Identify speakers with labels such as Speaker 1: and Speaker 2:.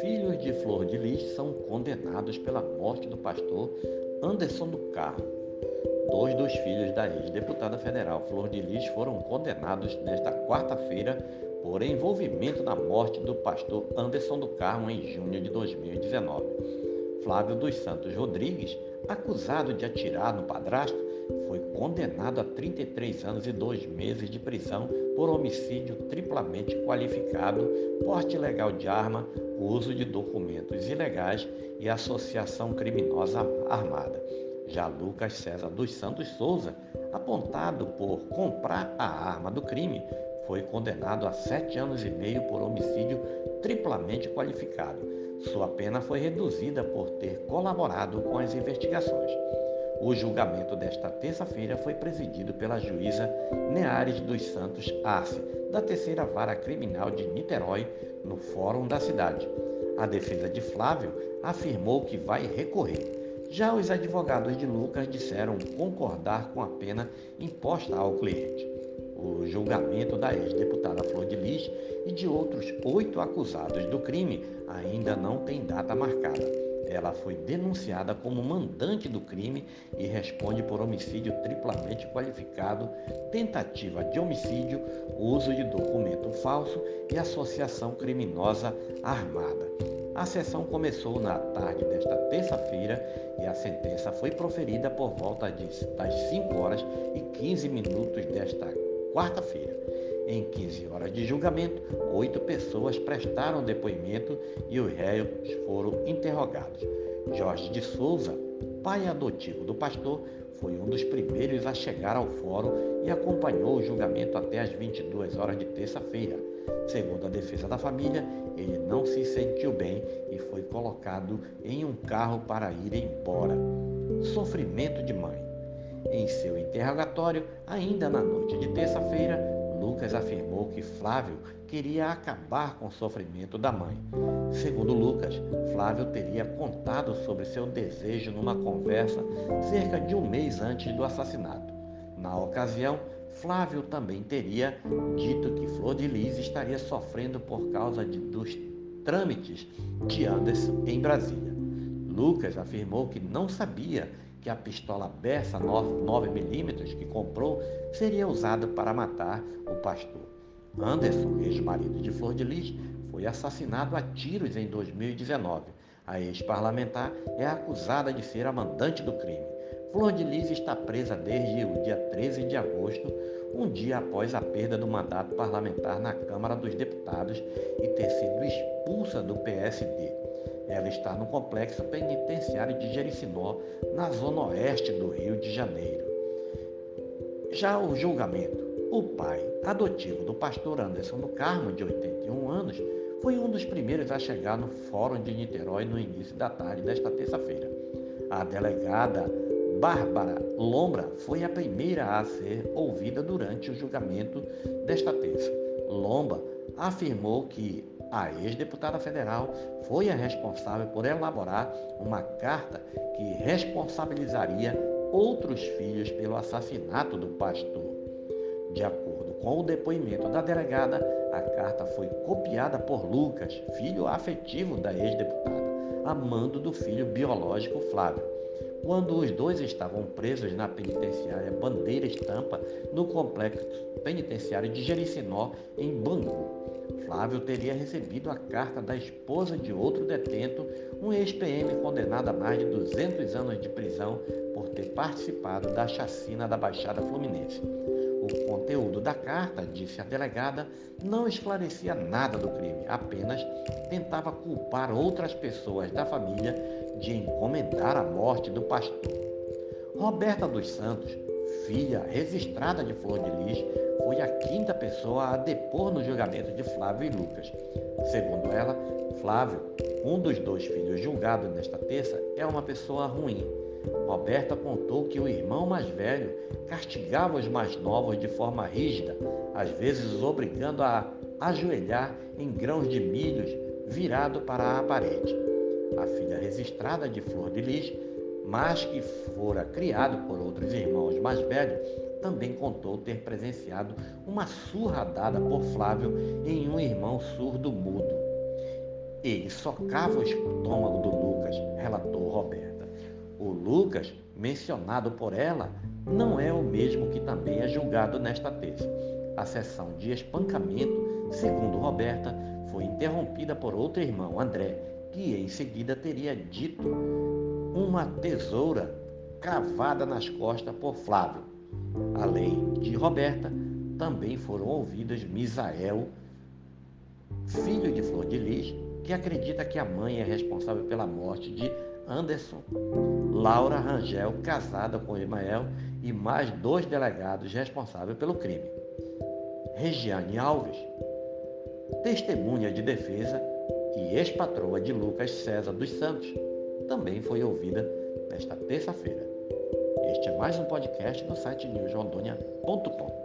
Speaker 1: Filhos de Flor de Lis são condenados pela morte do pastor Anderson do Carmo. Dois dos filhos da ex-deputada federal Flor de Lis foram condenados nesta quarta-feira por envolvimento na morte do pastor Anderson do Carmo em junho de 2019. Flávio dos Santos Rodrigues, acusado de atirar no padrasto, foi condenado a 33 anos e dois meses de prisão por homicídio triplamente qualificado, porte ilegal de arma, uso de documentos ilegais e associação criminosa armada. Já Lucas César dos Santos Souza, apontado por comprar a arma do crime, foi condenado a sete anos e meio por homicídio triplamente qualificado. Sua pena foi reduzida por ter colaborado com as investigações. O julgamento desta terça-feira foi presidido pela juíza Neares dos Santos Arce, da terceira vara criminal de Niterói, no fórum da cidade. A defesa de Flávio afirmou que vai recorrer. Já os advogados de Lucas disseram concordar com a pena imposta ao cliente o julgamento da ex-deputada Flor de Lis e de outros oito acusados do crime ainda não tem data marcada. Ela foi denunciada como mandante do crime e responde por homicídio triplamente qualificado, tentativa de homicídio, uso de documento falso e associação criminosa armada. A sessão começou na tarde desta terça-feira e a sentença foi proferida por volta das 5 horas e 15 minutos desta quarta-feira. Em 15 horas de julgamento, oito pessoas prestaram depoimento e os réus foram interrogados. Jorge de Souza, pai adotivo do pastor, foi um dos primeiros a chegar ao fórum e acompanhou o julgamento até as 22 horas de terça-feira. Segundo a defesa da família, ele não se sentiu bem e foi colocado em um carro para ir embora. Sofrimento de mãe. Em seu interrogatório, ainda na noite de terça-feira, Lucas afirmou que Flávio queria acabar com o sofrimento da mãe. Segundo Lucas, Flávio teria contado sobre seu desejo numa conversa cerca de um mês antes do assassinato. Na ocasião, Flávio também teria dito que Flor de Lis estaria sofrendo por causa de, dos trâmites de Anderson em Brasília. Lucas afirmou que não sabia que a pistola Bessa 9mm que comprou seria usada para matar o pastor. Anderson, ex-marido de Flor de Lis, foi assassinado a tiros em 2019. A ex-parlamentar é acusada de ser a mandante do crime. Flor de Lis está presa desde o dia 13 de agosto, um dia após a perda do mandato parlamentar na Câmara dos Deputados e ter sido expulsa do PSD. Ela está no complexo penitenciário de Jericinó, na zona oeste do Rio de Janeiro. Já o julgamento. O pai adotivo do pastor Anderson do Carmo, de 81 anos, foi um dos primeiros a chegar no Fórum de Niterói no início da tarde desta terça-feira. A delegada Bárbara Lombra foi a primeira a ser ouvida durante o julgamento desta terça. Lomba afirmou que a ex-deputada federal foi a responsável por elaborar uma carta que responsabilizaria outros filhos pelo assassinato do pastor. De acordo com o depoimento da delegada, a carta foi copiada por Lucas, filho afetivo da ex-deputada, amando do filho biológico Flávio, quando os dois estavam presos na penitenciária Bandeira Estampa, no complexo penitenciário de Jericinó, em Bangu. Flávio teria recebido a carta da esposa de outro detento, um ex-PM condenado a mais de 200 anos de prisão por ter participado da chacina da Baixada Fluminense. O conteúdo da carta, disse a delegada, não esclarecia nada do crime, apenas tentava culpar outras pessoas da família de encomendar a morte do pastor. Roberta dos Santos, filha registrada de Flor de Lis, foi a quinta pessoa a depor no julgamento de Flávio e Lucas. Segundo ela, Flávio, um dos dois filhos julgados nesta terça, é uma pessoa ruim. Roberta contou que o irmão mais velho castigava os mais novos de forma rígida, às vezes os obrigando a ajoelhar em grãos de milhos virado para a parede. A filha registrada de Flor de Lis mas que fora criado por outros irmãos mais velhos, também contou ter presenciado uma surra dada por Flávio em um irmão surdo-mudo. Ele socava o estômago do Lucas, mencionado por ela, não é o mesmo que também é julgado nesta terça. A sessão de espancamento, segundo Roberta, foi interrompida por outro irmão, André, que em seguida teria dito uma tesoura cravada nas costas por Flávio. Além de Roberta, também foram ouvidos Misael, filho de Flor de Lis, que acredita que a mãe é responsável pela morte de Anderson, Laura Rangel, casada com Ismael, e mais dois delegados responsáveis pelo crime. Regiane Alves, testemunha de defesa e ex-patroa de Lucas César dos Santos, também foi ouvida nesta terça-feira. Este é mais um podcast do site newsrondônia.com.